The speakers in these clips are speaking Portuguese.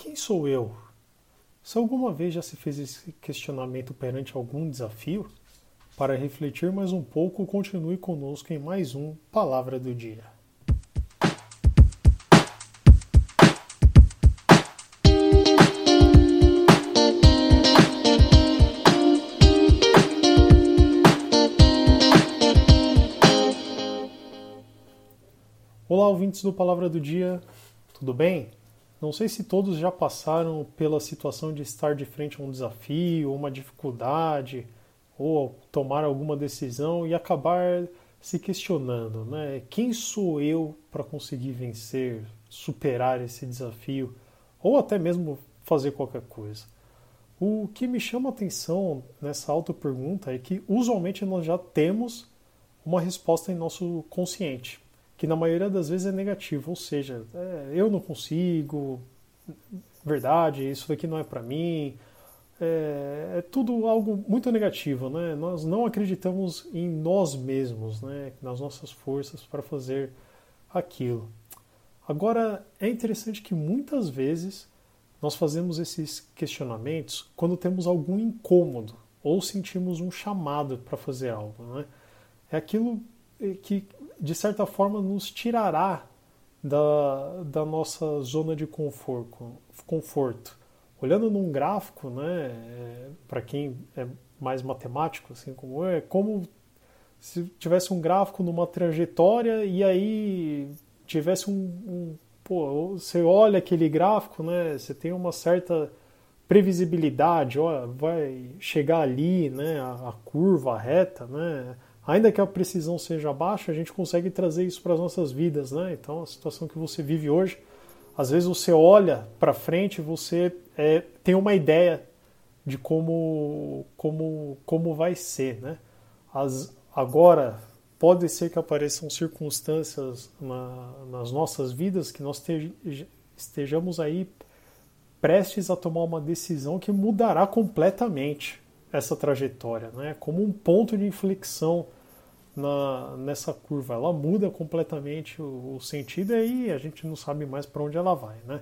Quem sou eu? Se alguma vez já se fez esse questionamento perante algum desafio, para refletir mais um pouco, continue conosco em mais um Palavra do Dia. Olá, ouvintes do Palavra do Dia, tudo bem? Não sei se todos já passaram pela situação de estar de frente a um desafio, uma dificuldade, ou tomar alguma decisão e acabar se questionando, né? Quem sou eu para conseguir vencer, superar esse desafio, ou até mesmo fazer qualquer coisa? O que me chama a atenção nessa auto-pergunta é que usualmente nós já temos uma resposta em nosso consciente que na maioria das vezes é negativo, ou seja, é, eu não consigo, verdade, isso daqui não é para mim, é, é, tudo algo muito negativo, né? Nós não acreditamos em nós mesmos, né? Nas nossas forças para fazer aquilo. Agora é interessante que muitas vezes nós fazemos esses questionamentos quando temos algum incômodo ou sentimos um chamado para fazer algo, né? É aquilo que de certa forma, nos tirará da, da nossa zona de conforto. conforto. Olhando num gráfico, né, é, para quem é mais matemático, assim como eu, é como se tivesse um gráfico numa trajetória e aí tivesse um, um pô, você olha aquele gráfico, né, você tem uma certa previsibilidade, ó, vai chegar ali, né, a, a curva a reta, né, ainda que a precisão seja baixa, a gente consegue trazer isso para as nossas vidas, né? Então, a situação que você vive hoje, às vezes você olha para frente, você é, tem uma ideia de como, como, como vai ser, né? As, agora, pode ser que apareçam circunstâncias na, nas nossas vidas que nós estejamos aí prestes a tomar uma decisão que mudará completamente essa trajetória, né? Como um ponto de inflexão na, nessa curva. Ela muda completamente o, o sentido e aí a gente não sabe mais para onde ela vai, né?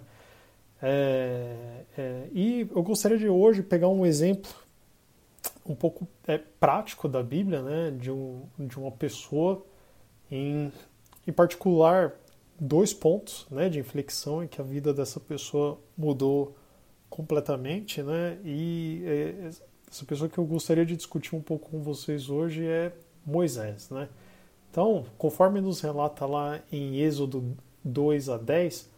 É, é, e eu gostaria de hoje pegar um exemplo um pouco é, prático da Bíblia, né, de, um, de uma pessoa, em, em particular, dois pontos né, de inflexão em que a vida dessa pessoa mudou completamente, né, e é, essa pessoa que eu gostaria de discutir um pouco com vocês hoje é Moisés, né? Então, conforme nos relata lá em Êxodo 2 a 10,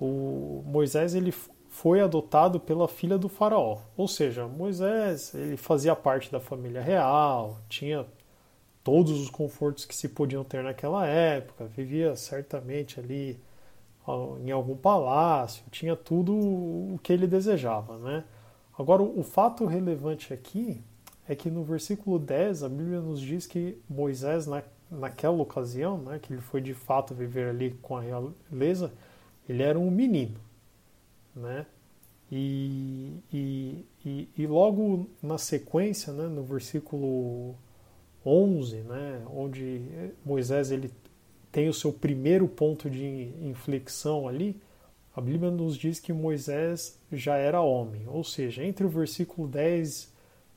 o Moisés ele foi adotado pela filha do faraó. Ou seja, Moisés ele fazia parte da família real, tinha todos os confortos que se podiam ter naquela época, vivia certamente ali em algum palácio, tinha tudo o que ele desejava, né? Agora, o fato relevante aqui é que no versículo 10 a Bíblia nos diz que Moisés, na, naquela ocasião, né, que ele foi de fato viver ali com a realeza, ele era um menino. Né? E, e, e, e logo na sequência, né, no versículo 11, né, onde Moisés ele tem o seu primeiro ponto de inflexão ali, a Bíblia nos diz que Moisés já era homem, ou seja, entre o versículo 10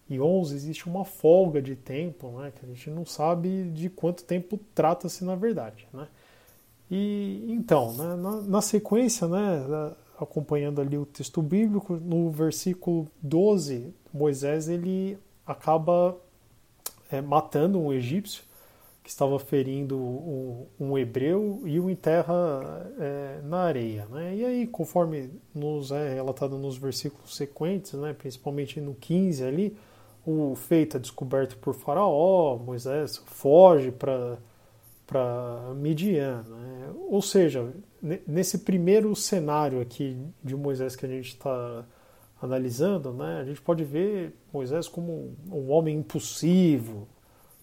e 11 existe uma folga de tempo, né, que a gente não sabe de quanto tempo trata-se na verdade. Né? E então, né, na, na, sequência, né, acompanhando ali o texto bíblico, no versículo 12, Moisés ele acaba é, matando um egípcio que estava ferindo um, um hebreu e o enterra é, na areia. Né? E aí, conforme nos é relatado nos versículos sequentes, né, principalmente no 15 ali, o feito é descoberto por Faraó, Moisés foge para Midian. Né? Ou seja, nesse primeiro cenário aqui de Moisés que a gente está analisando, né, a gente pode ver Moisés como um homem impulsivo,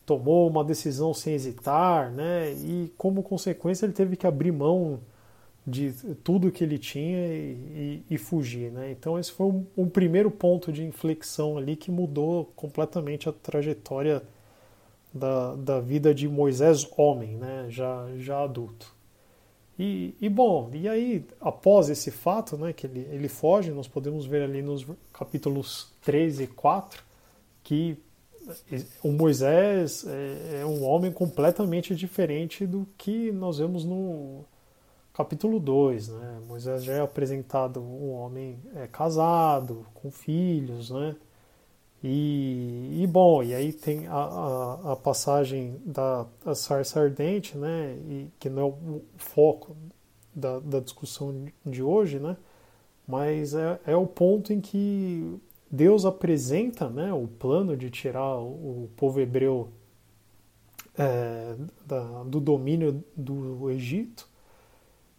tomou uma decisão sem hesitar, né, e como consequência ele teve que abrir mão de tudo que ele tinha e, e, e fugir. Né? Então esse foi um, primeiro ponto de inflexão ali que mudou completamente a trajetória da, da vida de Moisés homem, né? já, já adulto. E, e, bom, e aí, após esse fato, né, que ele, ele foge, nós podemos ver ali nos capítulos 3 e 4 que o Moisés é, é um homem completamente diferente do que nós vemos no capítulo 2. Né? Moisés já é apresentado um homem é, casado, com filhos, né? E, e, bom, e aí tem a, a, a passagem da sarça ardente, né, e, que não é o foco da, da discussão de hoje, né, mas é, é o ponto em que Deus apresenta né, o plano de tirar o, o povo hebreu é, da, do domínio do Egito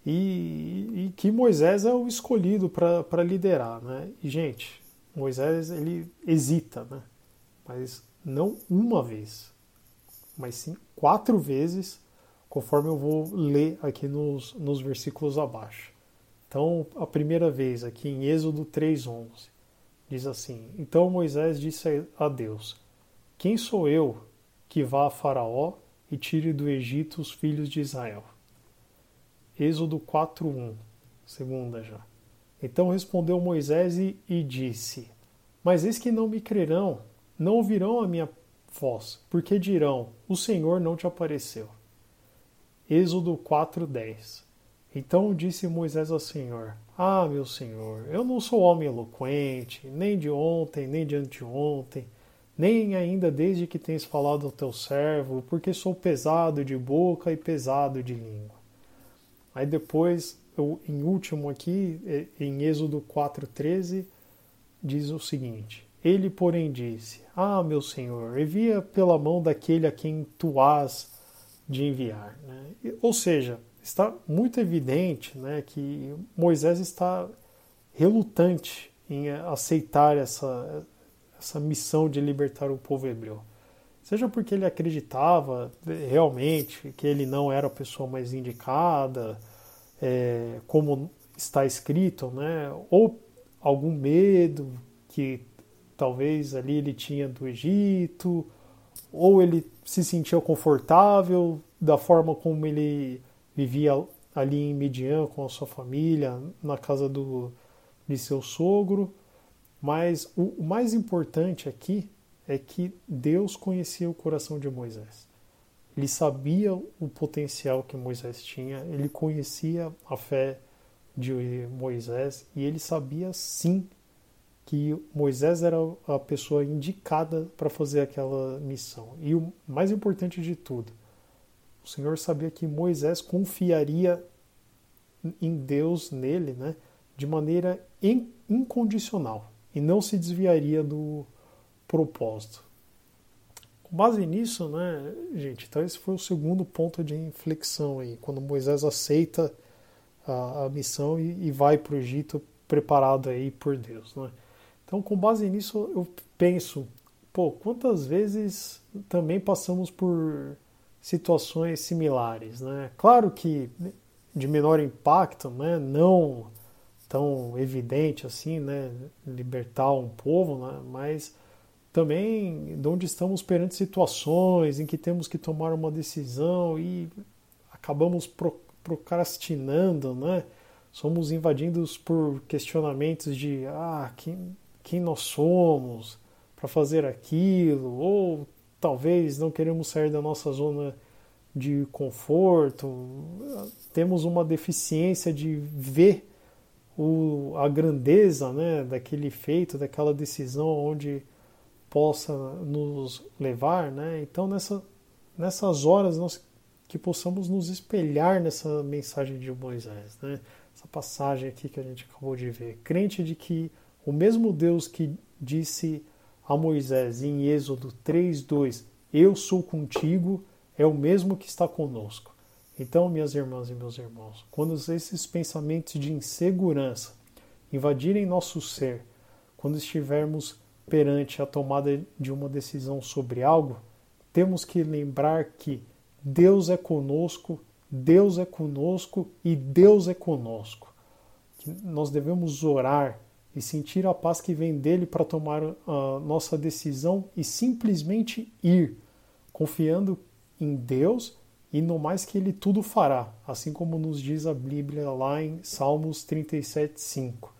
e, e, que Moisés é o escolhido para liderar. Né? E, gente, Moisés ele hesita, né? mas não uma vez, mas sim quatro vezes, conforme eu vou ler aqui nos, nos versículos abaixo. Então, a primeira vez, aqui em Êxodo 3,11, diz assim: Então Moisés disse a Deus: Quem sou eu que vá a Faraó e tire do Egito os filhos de Israel? Êxodo 4:1, segunda já. Então respondeu Moisés e, e disse: Mas eis que não me crerão, não ouvirão a minha voz, porque dirão: O Senhor não te apareceu. Êxodo 4:10. Então disse Moisés ao Senhor: Ah, meu Senhor, eu não sou homem eloquente, nem de ontem, nem de anteontem, nem ainda desde que tens falado ao teu servo, porque sou pesado de boca e pesado de língua. Aí depois em último aqui, é, em Êxodo 4,13, diz o seguinte: Ele, porém, disse: Ah, meu senhor, envia pela mão daquele a quem tu has de enviar. Né? Ou seja, está muito evidente né, que Moisés está relutante em aceitar essa, essa missão de libertar o povo hebreu. Seja porque ele acreditava realmente que ele não era a pessoa mais indicada, é, como está escrito, né? ou algum medo que talvez ali ele tinha do Egito, ou ele se sentia confortável da forma como ele vivia ali em Midian com a sua família, na casa do, de seu sogro. Mas o, o mais importante aqui é que Deus conhecia o coração de Moisés. Ele sabia o potencial que Moisés tinha, ele conhecia a fé de Moisés e ele sabia sim que Moisés era a pessoa indicada para fazer aquela missão. E o mais importante de tudo, o Senhor sabia que Moisés confiaria em Deus, nele, né, de maneira incondicional e não se desviaria do propósito. Com base nisso, né, gente, então esse foi o segundo ponto de inflexão aí, quando Moisés aceita a, a missão e, e vai para o Egito preparado aí por Deus, né? Então, com base nisso, eu penso, pô, quantas vezes também passamos por situações similares, né? Claro que de menor impacto, né? Não tão evidente assim, né? Libertar um povo, né? Mas também de onde estamos perante situações em que temos que tomar uma decisão e acabamos pro, procrastinando, né? Somos invadidos por questionamentos de ah, quem, quem nós somos para fazer aquilo, ou talvez não queremos sair da nossa zona de conforto, temos uma deficiência de ver o, a grandeza né, daquele feito, daquela decisão onde possa nos levar, né? Então nessa, nessas horas nós que possamos nos espelhar nessa mensagem de Moisés, né? Essa passagem aqui que a gente acabou de ver, crente de que o mesmo Deus que disse a Moisés em Êxodo 3:2, eu sou contigo, é o mesmo que está conosco. Então, minhas irmãs e meus irmãos, quando esses pensamentos de insegurança invadirem nosso ser, quando estivermos perante a tomada de uma decisão sobre algo, temos que lembrar que Deus é conosco, Deus é conosco e Deus é conosco. Que nós devemos orar e sentir a paz que vem dele para tomar a nossa decisão e simplesmente ir, confiando em Deus e no mais que ele tudo fará, assim como nos diz a Bíblia lá em Salmos 37:5.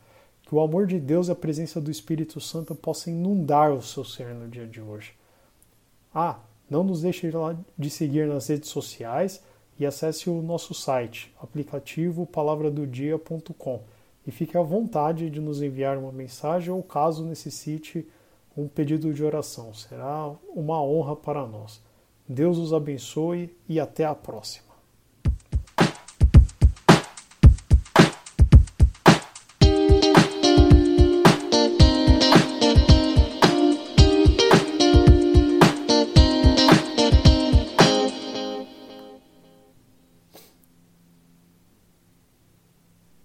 Que o amor de Deus e a presença do Espírito Santo possam inundar o seu ser no dia de hoje. Ah, não nos deixe de seguir nas redes sociais e acesse o nosso site, aplicativo palavradodia.com e fique à vontade de nos enviar uma mensagem ou caso necessite um pedido de oração. Será uma honra para nós. Deus os abençoe e até a próxima.